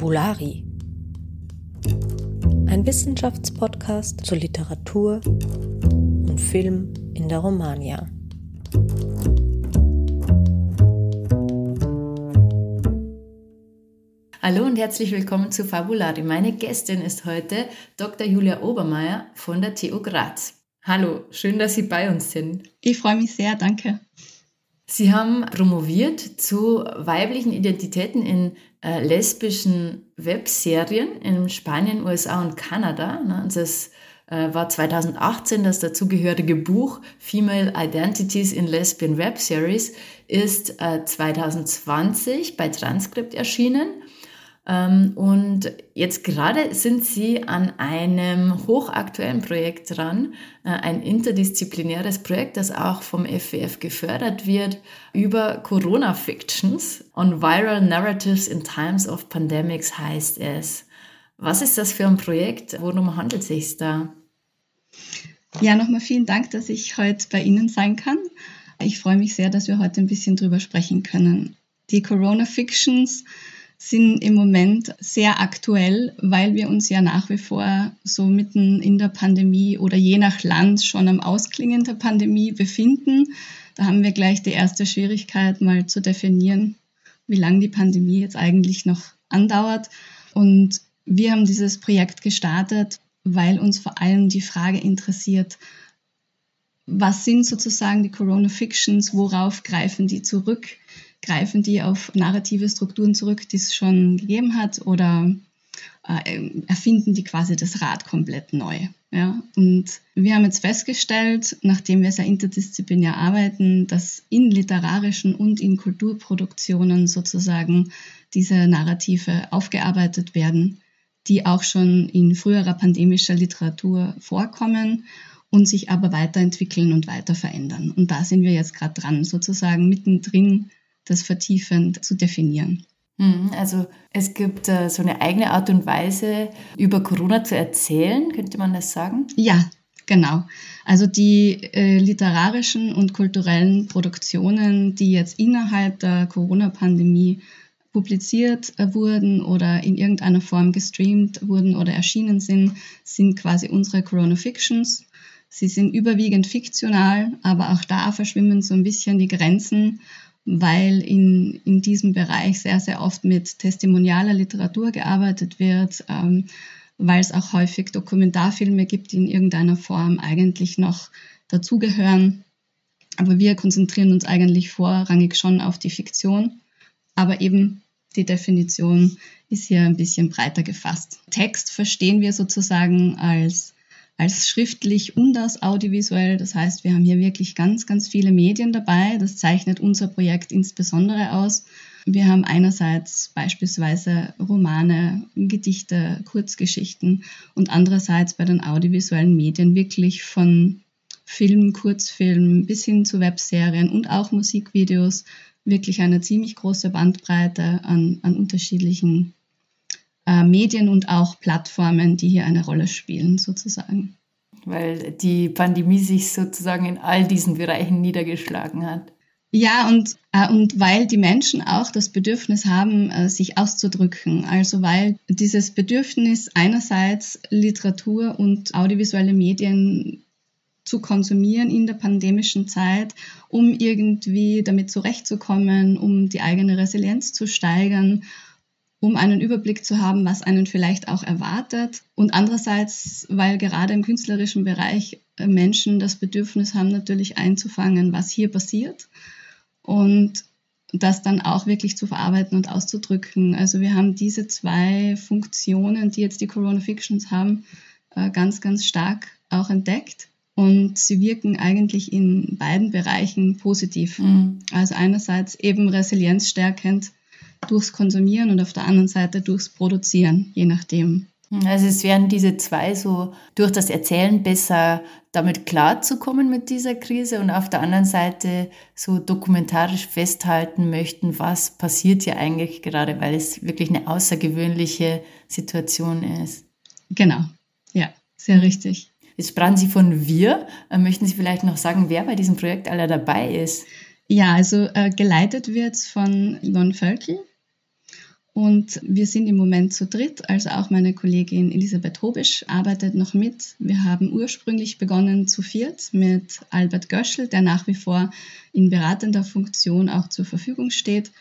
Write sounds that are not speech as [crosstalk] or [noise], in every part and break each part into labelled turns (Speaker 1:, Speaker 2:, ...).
Speaker 1: Fabulari. Ein Wissenschaftspodcast zur Literatur und Film in der Romania.
Speaker 2: Hallo und herzlich willkommen zu Fabulari. Meine Gästin ist heute Dr. Julia Obermeier von der TU Graz. Hallo, schön, dass Sie bei uns sind.
Speaker 3: Ich freue mich sehr, danke.
Speaker 2: Sie haben promoviert zu weiblichen Identitäten in äh, lesbischen Webserien in Spanien, USA und Kanada. Ne? Das äh, war 2018 das dazugehörige Buch Female Identities in Lesbian Web Series ist äh, 2020 bei Transkript erschienen und jetzt gerade sind Sie an einem hochaktuellen Projekt dran, äh, ein interdisziplinäres Projekt, das auch vom FWF gefördert wird, über Corona Fictions on Viral Narratives in Times of Pandemics heißt es. Was ist das für ein Projekt? Worum handelt es sich da?
Speaker 3: Ja, nochmal vielen Dank, dass ich heute bei Ihnen sein kann. Ich freue mich sehr, dass wir heute ein bisschen drüber sprechen können. Die Corona Fictions sind im Moment sehr aktuell, weil wir uns ja nach wie vor so mitten in der Pandemie oder je nach Land schon am Ausklingen der Pandemie befinden. Da haben wir gleich die erste Schwierigkeit, mal zu definieren, wie lange die Pandemie jetzt eigentlich noch andauert. Und wir haben dieses Projekt gestartet, weil uns vor allem die Frage interessiert, was sind sozusagen die Corona Fictions, worauf greifen die zurück? Greifen die auf narrative Strukturen zurück, die es schon gegeben hat, oder äh, erfinden die quasi das Rad komplett neu. Ja? Und wir haben jetzt festgestellt, nachdem wir sehr interdisziplinär arbeiten, dass in literarischen und in Kulturproduktionen sozusagen diese Narrative aufgearbeitet werden, die auch schon in früherer pandemischer Literatur vorkommen und sich aber weiterentwickeln und weiter verändern. Und da sind wir jetzt gerade dran, sozusagen mittendrin das vertiefend zu definieren.
Speaker 2: Hm, also es gibt äh, so eine eigene Art und Weise, über Corona zu erzählen, könnte man das sagen?
Speaker 3: Ja, genau. Also die äh, literarischen und kulturellen Produktionen, die jetzt innerhalb der Corona-Pandemie publiziert äh, wurden oder in irgendeiner Form gestreamt wurden oder erschienen sind, sind quasi unsere Corona Fictions. Sie sind überwiegend fiktional, aber auch da verschwimmen so ein bisschen die Grenzen weil in, in diesem Bereich sehr, sehr oft mit testimonialer Literatur gearbeitet wird, ähm, weil es auch häufig Dokumentarfilme gibt, die in irgendeiner Form eigentlich noch dazugehören. Aber wir konzentrieren uns eigentlich vorrangig schon auf die Fiktion, aber eben die Definition ist hier ein bisschen breiter gefasst. Text verstehen wir sozusagen als als schriftlich und als audiovisuell. Das heißt, wir haben hier wirklich ganz, ganz viele Medien dabei. Das zeichnet unser Projekt insbesondere aus. Wir haben einerseits beispielsweise Romane, Gedichte, Kurzgeschichten und andererseits bei den audiovisuellen Medien wirklich von Film, Kurzfilm bis hin zu Webserien und auch Musikvideos wirklich eine ziemlich große Bandbreite an, an unterschiedlichen äh, Medien und auch Plattformen, die hier eine Rolle spielen, sozusagen.
Speaker 2: Weil die Pandemie sich sozusagen in all diesen Bereichen niedergeschlagen hat.
Speaker 3: Ja, und, äh, und weil die Menschen auch das Bedürfnis haben, äh, sich auszudrücken. Also weil dieses Bedürfnis einerseits Literatur und audiovisuelle Medien zu konsumieren in der pandemischen Zeit, um irgendwie damit zurechtzukommen, um die eigene Resilienz zu steigern um einen Überblick zu haben, was einen vielleicht auch erwartet. Und andererseits, weil gerade im künstlerischen Bereich äh, Menschen das Bedürfnis haben, natürlich einzufangen, was hier passiert und das dann auch wirklich zu verarbeiten und auszudrücken. Also wir haben diese zwei Funktionen, die jetzt die Corona Fictions haben, äh, ganz, ganz stark auch entdeckt. Und sie wirken eigentlich in beiden Bereichen positiv. Mhm. Also einerseits eben resilienzstärkend durchs Konsumieren und auf der anderen Seite durchs Produzieren, je nachdem.
Speaker 2: Also es wären diese zwei so durch das Erzählen besser damit klarzukommen mit dieser Krise und auf der anderen Seite so dokumentarisch festhalten möchten, was passiert hier eigentlich gerade, weil es wirklich eine außergewöhnliche Situation ist.
Speaker 3: Genau, ja, sehr richtig.
Speaker 2: Jetzt sprachen Sie von wir. Äh, möchten Sie vielleicht noch sagen, wer bei diesem Projekt aller dabei ist?
Speaker 3: Ja, also äh, geleitet wird es von Yvonne Völkel Und wir sind im Moment zu dritt, also auch meine Kollegin Elisabeth Hobisch arbeitet noch mit. Wir haben ursprünglich begonnen zu viert mit Albert Göschel, der nach wie vor in beratender Funktion auch zur Verfügung steht.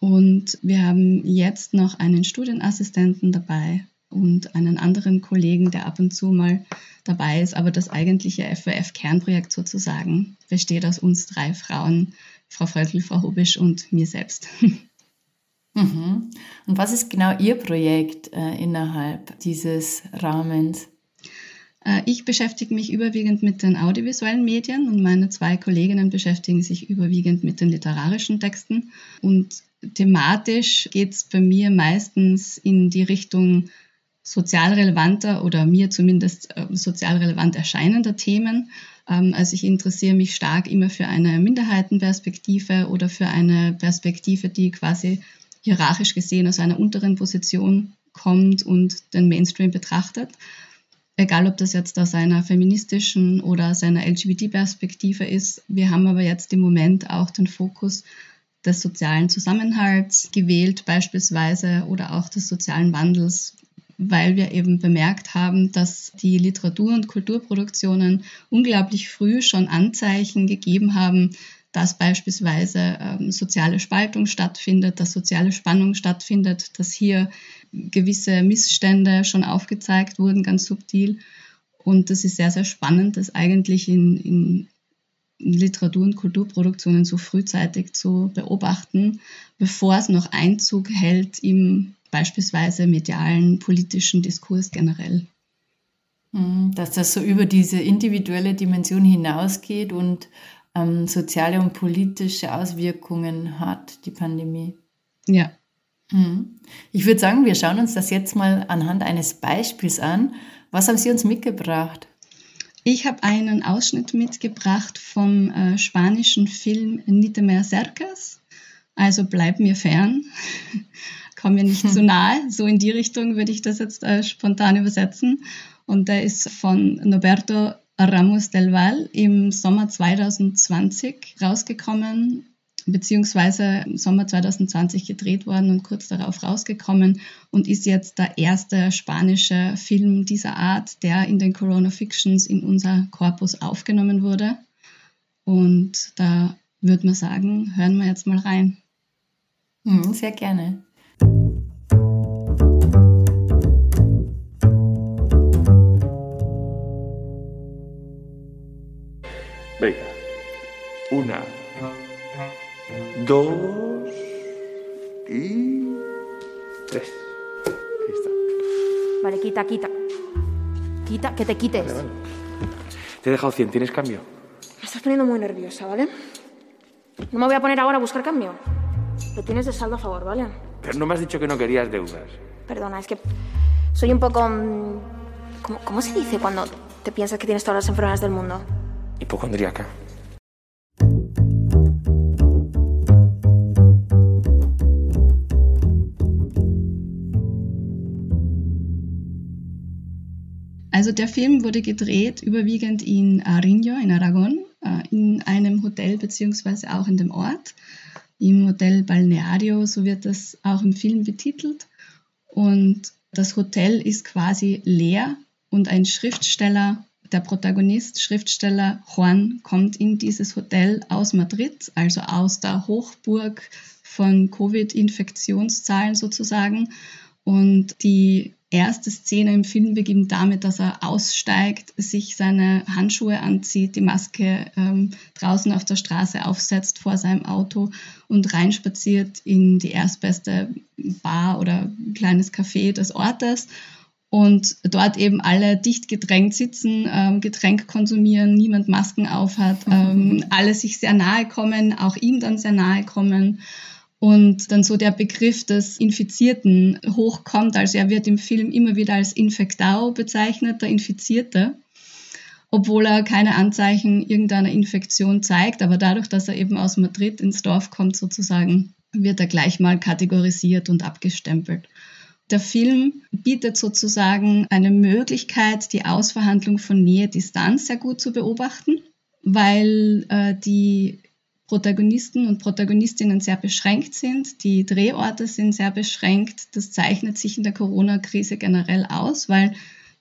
Speaker 3: Und wir haben jetzt noch einen Studienassistenten dabei und einen anderen Kollegen, der ab und zu mal dabei ist. Aber das eigentliche FWF-Kernprojekt sozusagen besteht aus uns drei Frauen, Frau Völkel, Frau Hobisch und mir selbst. [laughs]
Speaker 2: Mhm. Und was ist genau Ihr Projekt äh, innerhalb dieses Rahmens?
Speaker 3: Äh, ich beschäftige mich überwiegend mit den audiovisuellen Medien und meine zwei Kolleginnen beschäftigen sich überwiegend mit den literarischen Texten. Und thematisch geht es bei mir meistens in die Richtung sozial relevanter oder mir zumindest äh, sozial relevant erscheinender Themen. Ähm, also ich interessiere mich stark immer für eine Minderheitenperspektive oder für eine Perspektive, die quasi hierarchisch gesehen aus einer unteren Position kommt und den Mainstream betrachtet. Egal, ob das jetzt aus einer feministischen oder aus einer LGBT-Perspektive ist. Wir haben aber jetzt im Moment auch den Fokus des sozialen Zusammenhalts gewählt beispielsweise oder auch des sozialen Wandels, weil wir eben bemerkt haben, dass die Literatur- und Kulturproduktionen unglaublich früh schon Anzeichen gegeben haben, dass beispielsweise ähm, soziale Spaltung stattfindet, dass soziale Spannung stattfindet, dass hier gewisse Missstände schon aufgezeigt wurden, ganz subtil. Und das ist sehr, sehr spannend, das eigentlich in, in Literatur- und Kulturproduktionen so frühzeitig zu beobachten, bevor es noch Einzug hält im beispielsweise medialen, politischen Diskurs generell.
Speaker 2: Hm, dass das so über diese individuelle Dimension hinausgeht und ähm, soziale und politische Auswirkungen hat, die Pandemie.
Speaker 3: Ja.
Speaker 2: Hm. Ich würde sagen, wir schauen uns das jetzt mal anhand eines Beispiels an. Was haben Sie uns mitgebracht?
Speaker 3: Ich habe einen Ausschnitt mitgebracht vom äh, spanischen Film Nite mehr cercas, also bleib mir fern, [laughs] komm mir nicht zu [laughs] nahe, so in die Richtung würde ich das jetzt äh, spontan übersetzen. Und der ist von Noberto Ramos del Val im Sommer 2020 rausgekommen, beziehungsweise im Sommer 2020 gedreht worden und kurz darauf rausgekommen und ist jetzt der erste spanische Film dieser Art, der in den Corona Fictions in unser Korpus aufgenommen wurde. Und da würde man sagen, hören wir jetzt mal rein.
Speaker 2: Hm, sehr gerne.
Speaker 4: Venga. Una, dos y tres. Ahí está.
Speaker 5: Vale, quita, quita. Quita, que te quites.
Speaker 4: Vale, vale. Te he dejado 100. ¿Tienes cambio?
Speaker 5: Me estás poniendo muy nerviosa, ¿vale? No me voy a poner ahora a buscar cambio. Lo tienes de saldo a favor, ¿vale?
Speaker 4: Pero no me has dicho que no querías deudas.
Speaker 5: Perdona, es que soy un poco... mm, ¿Cómo, cómo se dice cuando te piensas que tienes todas las enfermedades del mundo?
Speaker 4: Hipocondríaca.
Speaker 3: Also der Film wurde gedreht überwiegend in Ariño in Aragon, äh, in einem Hotel beziehungsweise auch in dem Ort, im Hotel Balneario, so wird das auch im Film betitelt. Und das Hotel ist quasi leer und ein Schriftsteller, der Protagonist, Schriftsteller Juan, kommt in dieses Hotel aus Madrid, also aus der Hochburg von Covid-Infektionszahlen sozusagen. Und die erste Szene im Film beginnt damit, dass er aussteigt, sich seine Handschuhe anzieht, die Maske ähm, draußen auf der Straße aufsetzt vor seinem Auto und reinspaziert in die erstbeste Bar oder kleines Café des Ortes und dort eben alle dicht gedrängt sitzen, ähm, Getränk konsumieren, niemand Masken aufhat, ähm, [laughs] alle sich sehr nahe kommen, auch ihm dann sehr nahe kommen und dann so der Begriff des Infizierten hochkommt. Also er wird im Film immer wieder als Infectao bezeichnet, der Infizierte, obwohl er keine Anzeichen irgendeiner Infektion zeigt. Aber dadurch, dass er eben aus Madrid ins Dorf kommt sozusagen, wird er gleich mal kategorisiert und abgestempelt. Der Film bietet sozusagen eine Möglichkeit, die Ausverhandlung von Nähe-Distanz sehr gut zu beobachten, weil äh, die Protagonisten und Protagonistinnen sehr beschränkt sind. Die Drehorte sind sehr beschränkt. Das zeichnet sich in der Corona-Krise generell aus, weil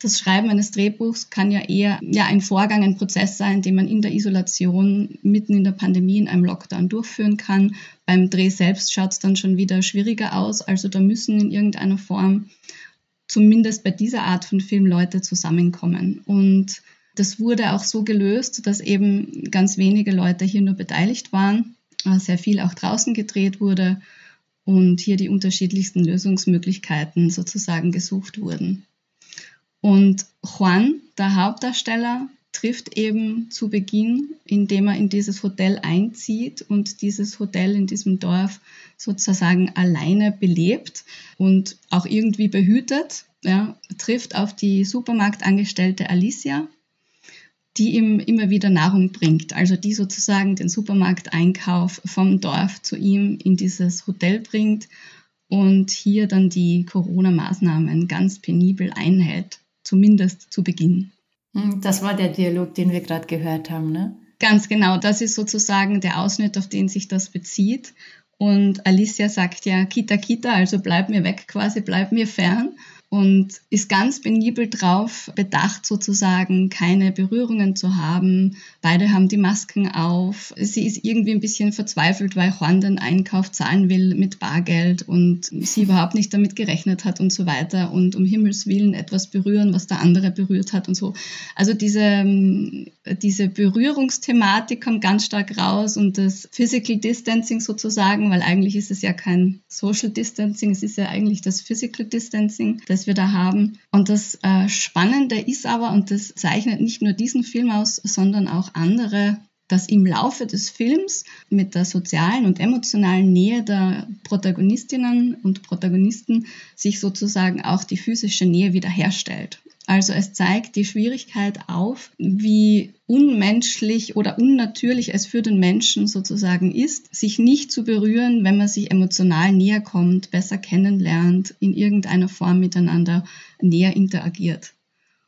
Speaker 3: das Schreiben eines Drehbuchs kann ja eher ja, ein Vorgang, ein Prozess sein, den man in der Isolation mitten in der Pandemie in einem Lockdown durchführen kann. Beim Dreh selbst schaut es dann schon wieder schwieriger aus. Also da müssen in irgendeiner Form zumindest bei dieser Art von Film Leute zusammenkommen. Und das wurde auch so gelöst, dass eben ganz wenige Leute hier nur beteiligt waren, äh, sehr viel auch draußen gedreht wurde und hier die unterschiedlichsten Lösungsmöglichkeiten sozusagen gesucht wurden. Und Juan, der Hauptdarsteller, trifft eben zu Beginn, indem er in dieses Hotel einzieht und dieses Hotel in diesem Dorf sozusagen alleine belebt und auch irgendwie behütet, ja, trifft auf die Supermarktangestellte Alicia, die ihm immer wieder Nahrung bringt, also die sozusagen den Supermarkteinkauf vom Dorf zu ihm in dieses Hotel bringt und hier dann die Corona-Maßnahmen ganz penibel einhält zumindest zu Beginn.
Speaker 2: Hm, das war der Dialog, den wir gerade gehört haben, ne?
Speaker 3: Ganz genau, das ist sozusagen der Ausschnitt, auf den sich das bezieht. Und Alicia sagt ja, Kita, Kita, also bleib mir weg quasi, bleib mir fern und ist ganz penibel drauf bedacht, sozusagen keine Berührungen zu haben. Beide haben die Masken auf. Sie ist irgendwie ein bisschen verzweifelt, weil Juan den Einkauf zahlen will mit Bargeld und sie überhaupt nicht damit gerechnet hat und so weiter und um Himmels Willen etwas berühren, was der andere berührt hat und so. Also diese, diese Berührungsthematik kommt ganz stark raus und das Physical Distancing sozusagen, weil eigentlich ist es ja kein Social Distancing, es ist ja eigentlich das Physical Distancing, das wir da haben. Und das äh, Spannende ist aber, und das zeichnet nicht nur diesen Film aus, sondern auch andere, dass im Laufe des Films mit der sozialen und emotionalen Nähe der Protagonistinnen und Protagonisten sich sozusagen auch die physische Nähe wiederherstellt. Also es zeigt die Schwierigkeit auf, wie unmenschlich oder unnatürlich es für den Menschen sozusagen ist, sich nicht zu berühren, wenn man sich emotional näher kommt, besser kennenlernt, in irgendeiner Form miteinander näher interagiert.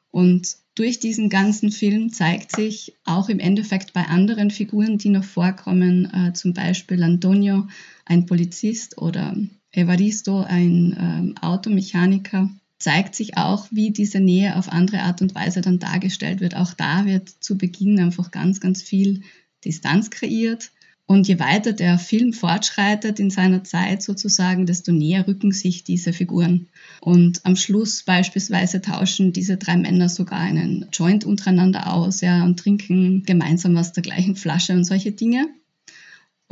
Speaker 3: Und durch diesen ganzen Film zeigt sich auch im Endeffekt bei anderen Figuren, die noch vorkommen, äh, zum Beispiel Antonio, ein Polizist oder Evaristo, ein äh, Automechaniker, zeigt sich auch, wie diese Nähe auf andere Art und Weise dann dargestellt wird. Auch da wird zu Beginn einfach ganz, ganz viel Distanz kreiert. Und je weiter der Film fortschreitet in seiner Zeit sozusagen, desto näher rücken sich diese Figuren. Und am Schluss beispielsweise tauschen diese drei Männer sogar einen Joint untereinander aus, ja, und trinken gemeinsam aus der gleichen Flasche und solche Dinge.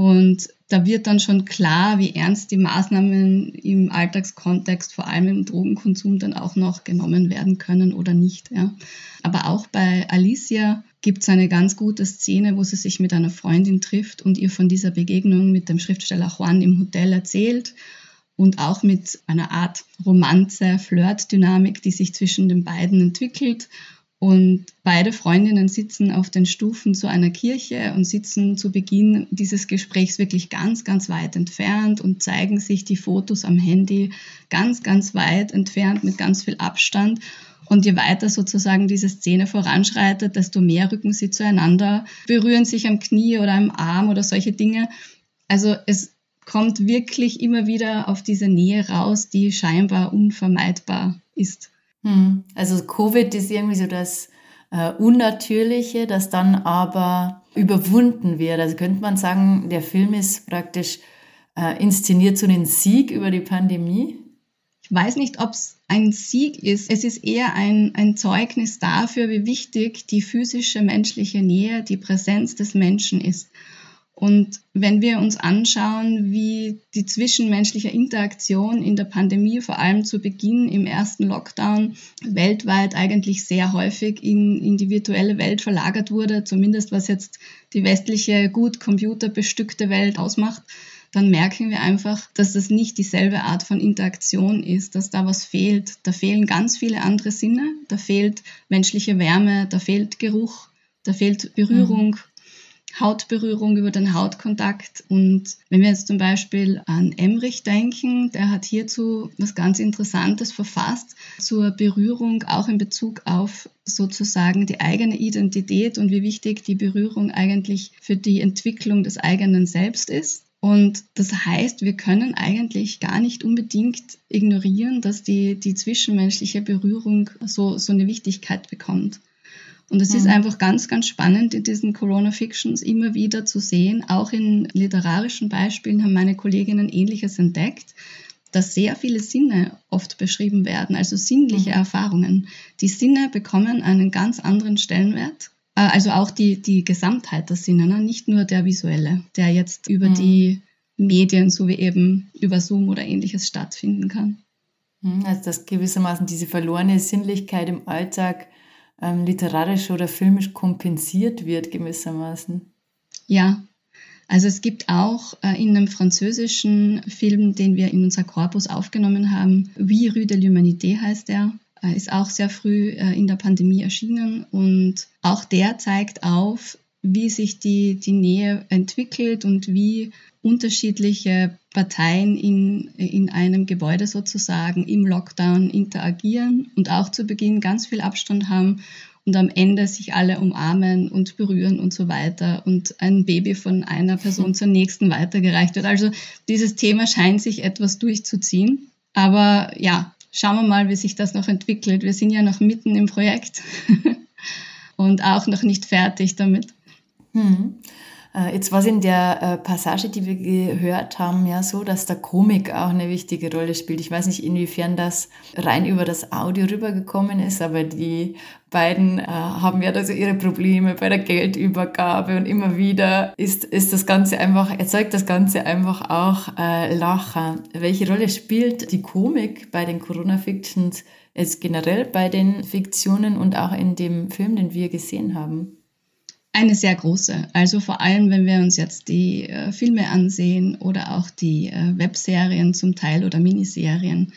Speaker 3: Und da wird dann schon klar, wie ernst die Maßnahmen im Alltagskontext, vor allem im Drogenkonsum, dann auch noch genommen werden können oder nicht. Ja. Aber auch bei Alicia gibt es eine ganz gute Szene, wo sie sich mit einer Freundin trifft und ihr von dieser Begegnung mit dem Schriftsteller Juan im Hotel erzählt und auch mit einer Art Romanze, Flirt-Dynamik, die sich zwischen den beiden entwickelt und beide Freundinnen sitzen auf den Stufen zu einer Kirche und sitzen zu Beginn dieses Gesprächs wirklich ganz, ganz weit entfernt und zeigen sich die Fotos am Handy ganz, ganz weit entfernt mit ganz viel Abstand. Und je weiter sozusagen diese Szene voranschreitet, desto mehr rücken sie zueinander, berühren sich am Knie oder am Arm oder solche Dinge. Also es kommt wirklich immer wieder auf diese Nähe raus, die scheinbar unvermeidbar ist.
Speaker 2: Hm. Also Covid ist irgendwie so das äh, Unnatürliche, das dann aber überwunden wird. Also könnte man sagen, der Film ist praktisch äh, inszeniert so einen Sieg über die Pandemie.
Speaker 3: Ich weiß nicht, ob es ein Sieg ist. Es ist eher ein, ein Zeugnis dafür, wie wichtig die physische menschliche Nähe, die Präsenz des Menschen ist. Und wenn wir uns anschauen, wie die zwischenmenschliche Interaktion in der Pandemie, vor allem zu Beginn im ersten Lockdown, weltweit eigentlich sehr häufig in, in die virtuelle Welt verlagert wurde, zumindest was jetzt die westliche, gut computerbestückte Welt ausmacht, dann merken wir einfach, dass das nicht dieselbe Art von Interaktion ist, dass da was fehlt. Da fehlen ganz viele andere Sinne, da fehlt menschliche Wärme, da fehlt Geruch, da fehlt Berührung. Mhm Hautberührung, über den Hautkontakt. Und wenn wir jetzt zum Beispiel an Emrich denken, der hat hierzu was ganz Interessantes verfasst zur Berührung, auch in Bezug auf sozusagen die eigene Identität und wie wichtig die Berührung eigentlich für die Entwicklung des eigenen Selbst ist. Und das heißt, wir können eigentlich gar nicht unbedingt ignorieren, dass die, die zwischenmenschliche Berührung so, so eine Wichtigkeit bekommt. Und es mhm. ist einfach ganz, ganz spannend in diesen Corona-Fictions immer wieder zu sehen. Auch in literarischen Beispielen haben meine Kolleginnen Ähnliches entdeckt, dass sehr viele Sinne oft beschrieben werden, also sinnliche mhm. Erfahrungen. Die Sinne bekommen einen ganz anderen Stellenwert. Äh, also auch die, die Gesamtheit der Sinne, ne? nicht nur der visuelle, der jetzt über mhm. die Medien, so wie eben über Zoom oder ähnliches stattfinden kann.
Speaker 2: Mhm, also dass gewissermaßen diese verlorene Sinnlichkeit im Alltag ähm, literarisch oder filmisch kompensiert wird, gewissermaßen.
Speaker 3: Ja, also es gibt auch äh, in einem französischen Film, den wir in unser Korpus aufgenommen haben, Wie Rue de l'Humanité heißt er, äh, ist auch sehr früh äh, in der Pandemie erschienen. Und auch der zeigt auf, wie sich die, die Nähe entwickelt und wie unterschiedliche Parteien in, in einem Gebäude sozusagen im Lockdown interagieren und auch zu Beginn ganz viel Abstand haben und am Ende sich alle umarmen und berühren und so weiter und ein Baby von einer Person zur nächsten weitergereicht wird. Also dieses Thema scheint sich etwas durchzuziehen. Aber ja, schauen wir mal, wie sich das noch entwickelt. Wir sind ja noch mitten im Projekt [laughs] und auch noch nicht fertig damit.
Speaker 2: Hm. Äh, jetzt war es in der äh, Passage, die wir gehört haben, ja so, dass der Komik auch eine wichtige Rolle spielt. Ich weiß nicht, inwiefern das rein über das Audio rübergekommen ist, aber die beiden äh, haben ja da so ihre Probleme bei der Geldübergabe und immer wieder ist, ist das Ganze einfach, erzeugt das Ganze einfach auch äh, Lacher. Welche Rolle spielt die Komik bei den Corona-Fictions jetzt generell bei den Fiktionen und auch in dem Film, den wir gesehen haben?
Speaker 3: Eine sehr große. Also vor allem, wenn wir uns jetzt die äh, Filme ansehen oder auch die äh, Webserien zum Teil oder Miniserien,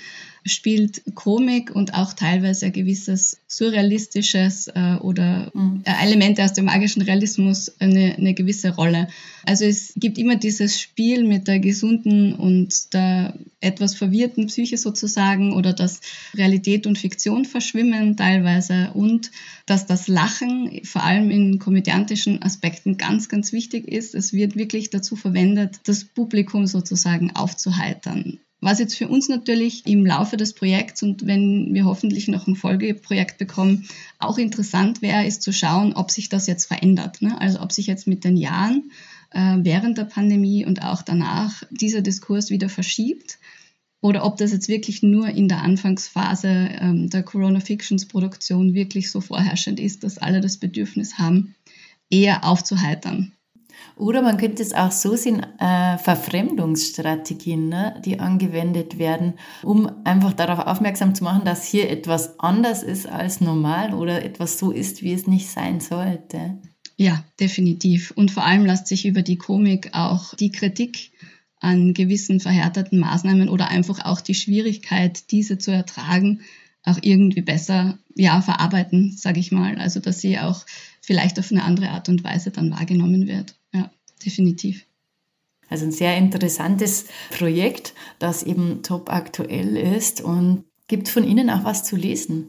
Speaker 3: spielt Komik und auch teilweise ein gewisses surrealistisches äh, oder mhm. Elemente aus dem magischen Realismus eine, eine gewisse Rolle. Also es gibt immer dieses Spiel mit der gesunden und der etwas verwirrten Psyche sozusagen oder dass Realität und Fiktion verschwimmen teilweise und dass das Lachen vor allem in komödiantischen Aspekten ganz, ganz wichtig ist. Es wird wirklich dazu verwendet, das Publikum sozusagen aufzuheitern. Was jetzt für uns natürlich im Laufe des Projekts und wenn wir hoffentlich noch ein Folgeprojekt bekommen, auch interessant wäre, ist zu schauen, ob sich das jetzt verändert. Ne? Also ob sich jetzt mit den Jahren äh, während der Pandemie und auch danach dieser Diskurs wieder verschiebt oder ob das jetzt wirklich nur in der Anfangsphase ähm, der Corona Fictions Produktion wirklich so vorherrschend ist, dass alle das Bedürfnis haben, eher aufzuheitern.
Speaker 2: Oder man könnte es auch so sehen, äh, Verfremdungsstrategien, ne, die angewendet werden, um einfach darauf aufmerksam zu machen, dass hier etwas anders ist als normal oder etwas so ist, wie es nicht sein sollte.
Speaker 3: Ja, definitiv. Und vor allem lässt sich über die Komik auch die Kritik an gewissen verhärteten Maßnahmen oder einfach auch die Schwierigkeit, diese zu ertragen, auch irgendwie besser ja, verarbeiten, sage ich mal. Also dass sie auch vielleicht auf eine andere Art und Weise dann wahrgenommen wird. Definitiv.
Speaker 2: Also ein sehr interessantes Projekt, das eben top aktuell ist und gibt von Ihnen auch was zu lesen.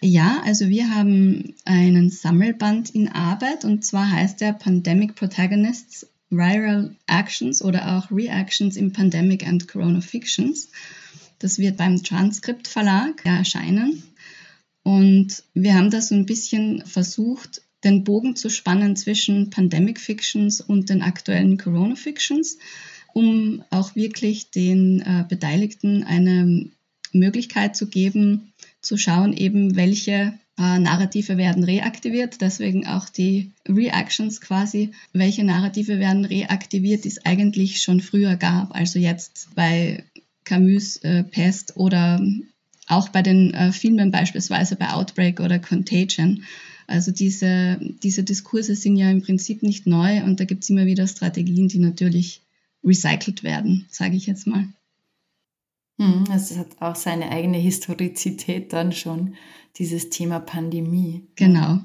Speaker 3: Ja, also wir haben einen Sammelband in Arbeit und zwar heißt der Pandemic Protagonists Viral Actions oder auch Reactions in Pandemic and Corona Fictions. Das wird beim Transkript Verlag erscheinen. Und wir haben da so ein bisschen versucht, den Bogen zu spannen zwischen Pandemic Fictions und den aktuellen Corona Fictions, um auch wirklich den äh, Beteiligten eine Möglichkeit zu geben, zu schauen eben, welche äh, Narrative werden reaktiviert, deswegen auch die Reactions quasi, welche Narrative werden reaktiviert, die es eigentlich schon früher gab, also jetzt bei Camus äh, Pest oder auch bei den äh, Filmen beispielsweise bei Outbreak oder Contagion. Also diese, diese Diskurse sind ja im Prinzip nicht neu und da gibt es immer wieder Strategien, die natürlich recycelt werden, sage ich jetzt mal.
Speaker 2: Hm, also es hat auch seine eigene Historizität dann schon, dieses Thema Pandemie.
Speaker 3: Genau.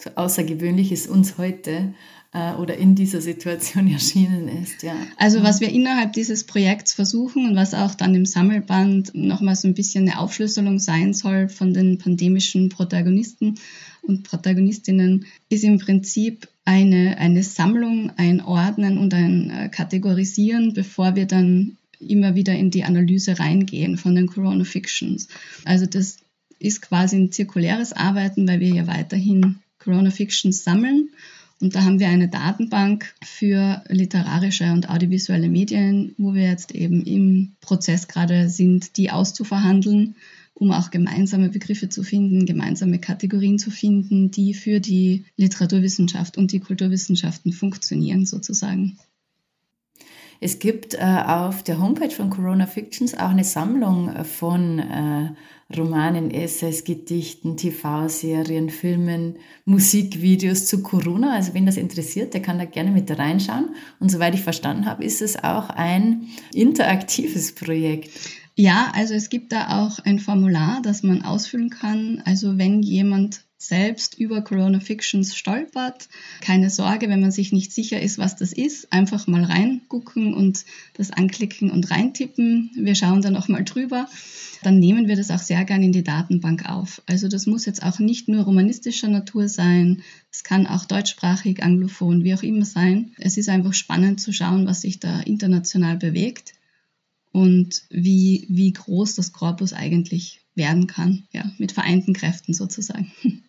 Speaker 2: So außergewöhnlich ist uns heute äh, oder in dieser Situation [laughs] erschienen ist. Ja.
Speaker 3: Also was wir innerhalb dieses Projekts versuchen und was auch dann im Sammelband nochmal so ein bisschen eine Aufschlüsselung sein soll von den pandemischen Protagonisten und Protagonistinnen, ist im Prinzip eine, eine Sammlung, ein Ordnen und ein äh, Kategorisieren, bevor wir dann immer wieder in die Analyse reingehen von den Corona Fictions. Also das ist quasi ein zirkuläres Arbeiten, weil wir ja weiterhin Corona Fictions sammeln. Und da haben wir eine Datenbank für literarische und audiovisuelle Medien, wo wir jetzt eben im Prozess gerade sind, die auszuverhandeln, um auch gemeinsame Begriffe zu finden, gemeinsame Kategorien zu finden, die für die Literaturwissenschaft und die Kulturwissenschaften funktionieren sozusagen.
Speaker 2: Es gibt äh, auf der Homepage von Corona Fictions auch eine Sammlung äh, von äh, Romanen, Essays, Gedichten, TV-Serien, Filmen, Musikvideos zu Corona. Also wenn das interessiert, der kann da gerne mit reinschauen. Und soweit ich verstanden habe, ist es auch ein interaktives Projekt.
Speaker 3: Ja, also es gibt da auch ein Formular, das man ausfüllen kann. Also wenn jemand selbst über Corona Fictions stolpert. Keine Sorge, wenn man sich nicht sicher ist, was das ist, einfach mal reingucken und das anklicken und reintippen. Wir schauen dann auch mal drüber. Dann nehmen wir das auch sehr gern in die Datenbank auf. Also das muss jetzt auch nicht nur romanistischer Natur sein. Es kann auch deutschsprachig, anglophon, wie auch immer sein. Es ist einfach spannend zu schauen, was sich da international bewegt und wie, wie groß das Korpus eigentlich werden kann, ja, mit vereinten Kräften sozusagen. [laughs]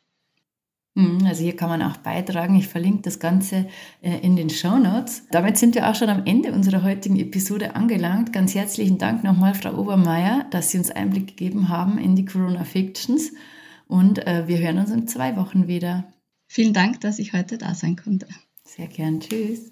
Speaker 2: Hm, also hier kann man auch beitragen. Ich verlinke das Ganze äh, in den Show Notes. Damit sind wir auch schon am Ende unserer heutigen Episode angelangt. Ganz herzlichen Dank nochmal, Frau Obermeier, dass Sie uns Einblick gegeben haben in die Corona Fictions. Und äh, wir hören uns in zwei Wochen wieder.
Speaker 3: Vielen Dank, dass ich heute da sein konnte.
Speaker 2: Sehr gern. Tschüss.